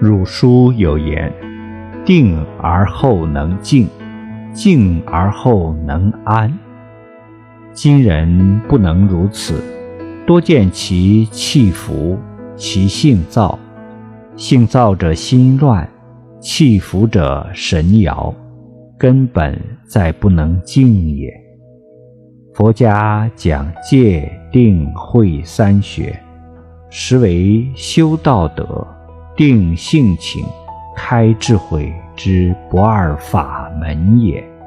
汝书有言：“定而后能静，静而后能安。”今人不能如此，多见其气浮，其性躁。性躁者心乱，气浮者神摇，根本在不能静也。佛家讲戒定慧三学，实为修道德、定性情、开智慧之不二法门也。